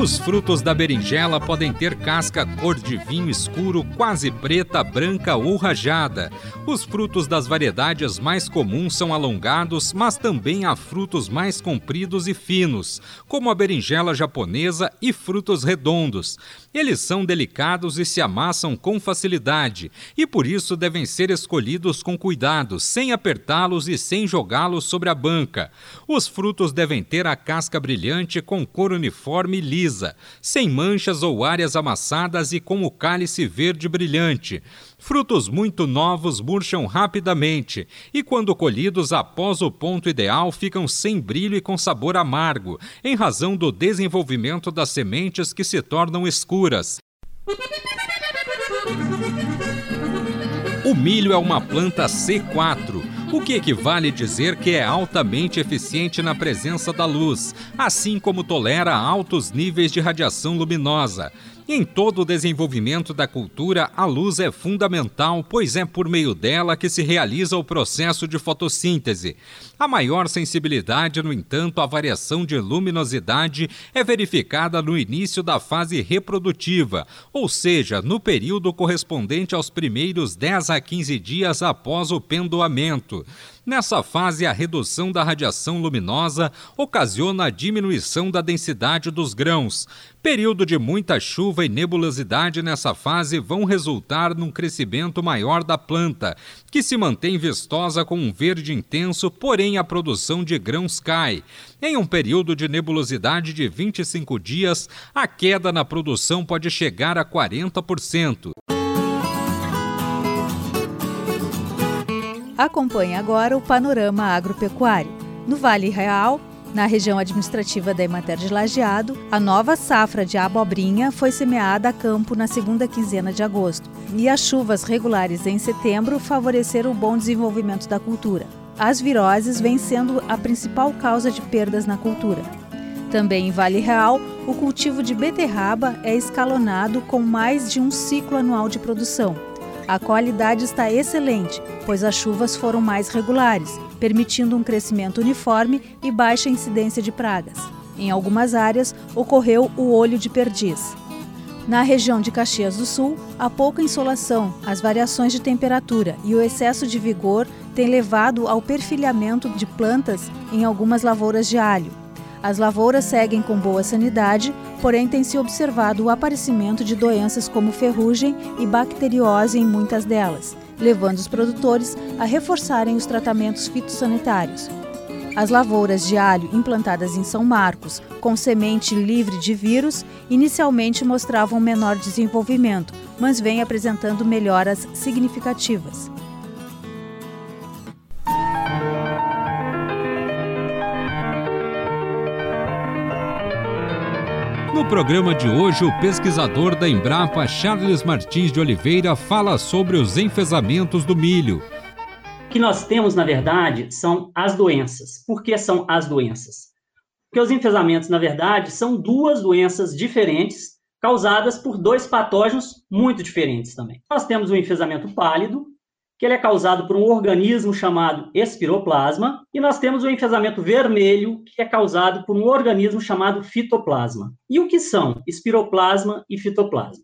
Os frutos da berinjela podem ter casca cor de vinho escuro, quase preta, branca ou rajada. Os frutos das variedades mais comuns são alongados, mas também há frutos mais compridos e finos, como a berinjela japonesa e frutos redondos. Eles são delicados e se amassam com facilidade, e por isso devem ser escolhidos com cuidado, sem apertá-los e sem jogá-los sobre a banca. Os frutos devem ter a casca brilhante com cor uniforme e lisa, sem manchas ou áreas amassadas e com o cálice verde brilhante. Frutos muito novos murcham rapidamente e, quando colhidos após o ponto ideal, ficam sem brilho e com sabor amargo, em razão do desenvolvimento das sementes que se tornam escuras. O milho é uma planta C4, o que equivale dizer que é altamente eficiente na presença da luz, assim como tolera altos níveis de radiação luminosa. Em todo o desenvolvimento da cultura, a luz é fundamental, pois é por meio dela que se realiza o processo de fotossíntese. A maior sensibilidade, no entanto, à variação de luminosidade é verificada no início da fase reprodutiva, ou seja, no período correspondente aos primeiros 10 a 15 dias após o pendoamento. Nessa fase, a redução da radiação luminosa ocasiona a diminuição da densidade dos grãos. Período de muita chuva e nebulosidade nessa fase vão resultar num crescimento maior da planta, que se mantém vistosa com um verde intenso, porém a produção de grãos cai. Em um período de nebulosidade de 25 dias, a queda na produção pode chegar a 40%. Acompanhe agora o panorama agropecuário. No Vale Real, na região administrativa da Emater de Lajeado, a nova safra de abobrinha foi semeada a campo na segunda quinzena de agosto, e as chuvas regulares em setembro favoreceram o bom desenvolvimento da cultura. As viroses vêm sendo a principal causa de perdas na cultura. Também em Vale Real, o cultivo de beterraba é escalonado com mais de um ciclo anual de produção a qualidade está excelente, pois as chuvas foram mais regulares, permitindo um crescimento uniforme e baixa incidência de pragas. Em algumas áreas, ocorreu o olho de perdiz. Na região de Caxias do Sul, a pouca insolação, as variações de temperatura e o excesso de vigor têm levado ao perfilhamento de plantas em algumas lavouras de alho, as lavouras seguem com boa sanidade, porém tem se observado o aparecimento de doenças como ferrugem e bacteriose em muitas delas, levando os produtores a reforçarem os tratamentos fitossanitários. As lavouras de alho implantadas em São Marcos, com semente livre de vírus, inicialmente mostravam menor desenvolvimento, mas vêm apresentando melhoras significativas. No programa de hoje, o pesquisador da Embrapa, Charles Martins de Oliveira, fala sobre os enfesamentos do milho. O que nós temos, na verdade, são as doenças. Por que são as doenças? Porque os enfesamentos, na verdade, são duas doenças diferentes, causadas por dois patógenos muito diferentes também. Nós temos o enfesamento pálido, que ele é causado por um organismo chamado espiroplasma, e nós temos o enfesamento vermelho, que é causado por um organismo chamado fitoplasma. E o que são espiroplasma e fitoplasma?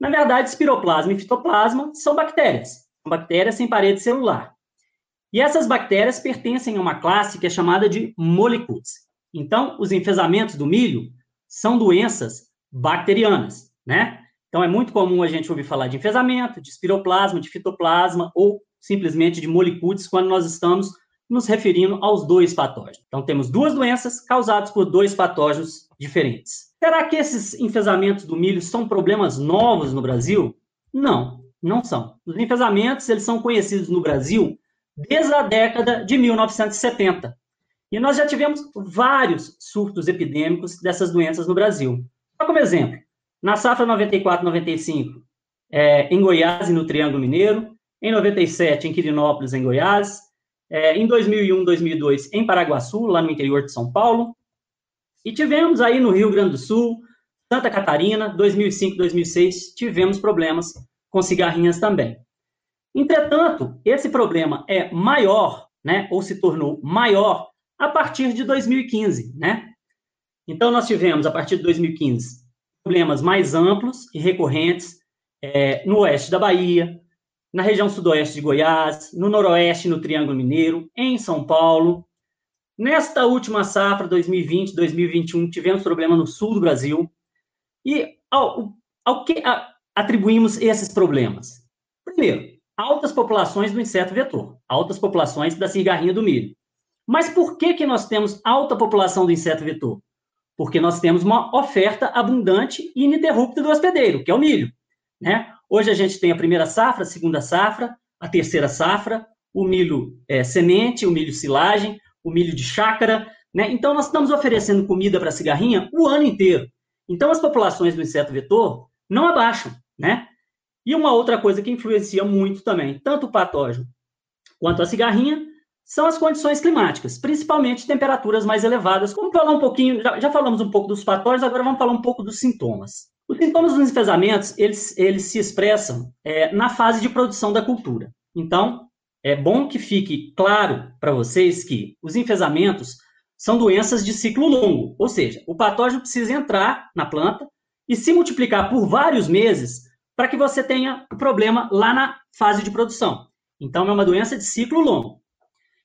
Na verdade, espiroplasma e fitoplasma são bactérias, bactérias sem parede celular. E essas bactérias pertencem a uma classe que é chamada de molicutes. Então, os enfesamentos do milho são doenças bacterianas, né? Então, é muito comum a gente ouvir falar de enfesamento, de espiroplasma, de fitoplasma ou simplesmente de molicutes quando nós estamos nos referindo aos dois patógenos. Então, temos duas doenças causadas por dois patógenos diferentes. Será que esses enfesamentos do milho são problemas novos no Brasil? Não, não são. Os enfesamentos, eles são conhecidos no Brasil desde a década de 1970. E nós já tivemos vários surtos epidêmicos dessas doenças no Brasil. Só como exemplo, na safra 94-95, é, em Goiás e no Triângulo Mineiro, em 97 em Quirinópolis, em Goiás, é, em 2001, 2002 em Paraguaçu, lá no interior de São Paulo, e tivemos aí no Rio Grande do Sul, Santa Catarina, 2005, 2006, tivemos problemas com cigarrinhas também. Entretanto, esse problema é maior, né, ou se tornou maior a partir de 2015, né? Então nós tivemos a partir de 2015 problemas mais amplos e recorrentes é, no oeste da Bahia, na região sudoeste de Goiás, no noroeste, no Triângulo Mineiro, em São Paulo. Nesta última safra, 2020-2021, tivemos problema no sul do Brasil. E ao, ao que atribuímos esses problemas? Primeiro, altas populações do inseto vetor, altas populações da cigarrinha do milho. Mas por que, que nós temos alta população do inseto vetor? Porque nós temos uma oferta abundante e ininterrupta do hospedeiro, que é o milho. Né? Hoje a gente tem a primeira safra, a segunda safra, a terceira safra, o milho é, semente, o milho silagem, o milho de chácara. Né? Então, nós estamos oferecendo comida para a cigarrinha o ano inteiro. Então, as populações do inseto vetor não abaixam. Né? E uma outra coisa que influencia muito também, tanto o patógeno quanto a cigarrinha, são as condições climáticas, principalmente temperaturas mais elevadas. Vamos falar um pouquinho, já, já falamos um pouco dos patógenos, agora vamos falar um pouco dos sintomas. Os sintomas dos enfesamentos, eles, eles se expressam é, na fase de produção da cultura. Então, é bom que fique claro para vocês que os enfesamentos são doenças de ciclo longo, ou seja, o patógeno precisa entrar na planta e se multiplicar por vários meses para que você tenha problema lá na fase de produção. Então, é uma doença de ciclo longo.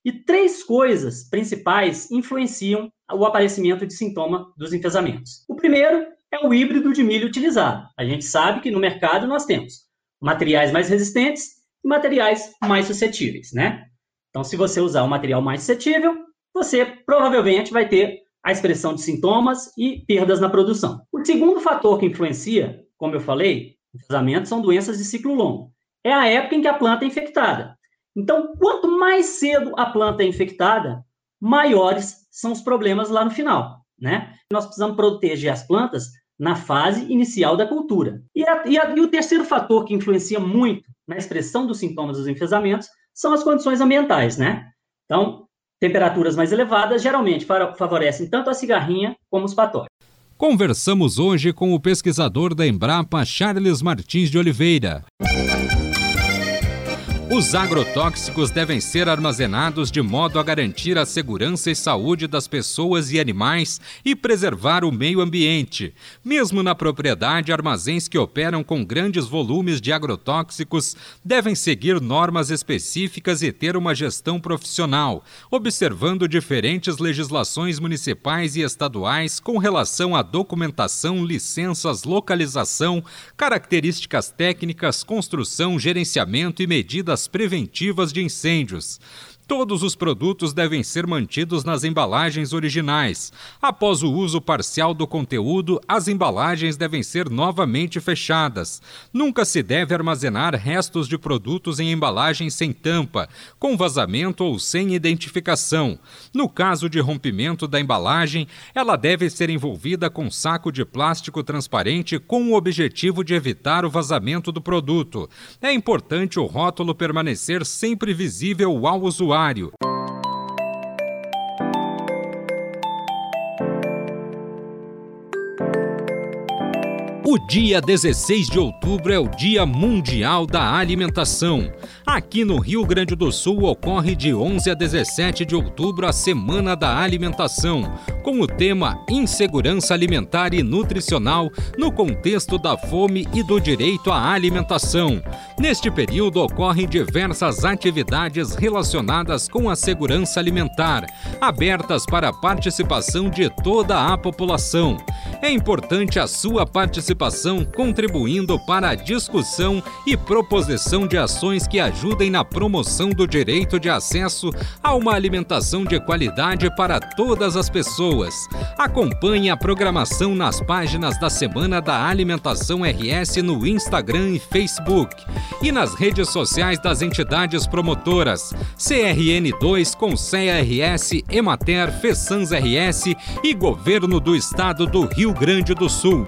E três coisas principais influenciam o aparecimento de sintoma dos enfesamentos. O primeiro é o híbrido de milho utilizado. A gente sabe que no mercado nós temos materiais mais resistentes e materiais mais suscetíveis, né? Então, se você usar o material mais suscetível, você provavelmente vai ter a expressão de sintomas e perdas na produção. O segundo fator que influencia, como eu falei, enfesamentos são doenças de ciclo longo. É a época em que a planta é infectada. Então, quanto mais cedo a planta é infectada, maiores são os problemas lá no final, né? Nós precisamos proteger as plantas na fase inicial da cultura. E, a, e, a, e o terceiro fator que influencia muito na expressão dos sintomas dos enfesamentos são as condições ambientais, né? Então, temperaturas mais elevadas geralmente favorecem tanto a cigarrinha como os patógenos. Conversamos hoje com o pesquisador da Embrapa, Charles Martins de Oliveira. Os agrotóxicos devem ser armazenados de modo a garantir a segurança e saúde das pessoas e animais e preservar o meio ambiente. Mesmo na propriedade, armazéns que operam com grandes volumes de agrotóxicos devem seguir normas específicas e ter uma gestão profissional, observando diferentes legislações municipais e estaduais com relação à documentação, licenças, localização, características técnicas, construção, gerenciamento e medidas preventivas de incêndios. Todos os produtos devem ser mantidos nas embalagens originais. Após o uso parcial do conteúdo, as embalagens devem ser novamente fechadas. Nunca se deve armazenar restos de produtos em embalagens sem tampa, com vazamento ou sem identificação. No caso de rompimento da embalagem, ela deve ser envolvida com saco de plástico transparente com o objetivo de evitar o vazamento do produto. É importante o rótulo permanecer sempre visível ao usuário O dia 16 de outubro é o Dia Mundial da Alimentação. Aqui no Rio Grande do Sul ocorre de 11 a 17 de outubro a Semana da Alimentação, com o tema Insegurança Alimentar e Nutricional no contexto da fome e do direito à alimentação. Neste período ocorrem diversas atividades relacionadas com a segurança alimentar, abertas para a participação de toda a população. É importante a sua participação contribuindo para a discussão e proposição de ações que ajudem na promoção do direito de acesso a uma alimentação de qualidade para todas as pessoas. Acompanhe a programação nas páginas da Semana da Alimentação RS no Instagram e Facebook. E nas redes sociais das entidades promotoras. CRN2 com CRS, Emater, Fessans RS e Governo do Estado do Rio Grande do Sul.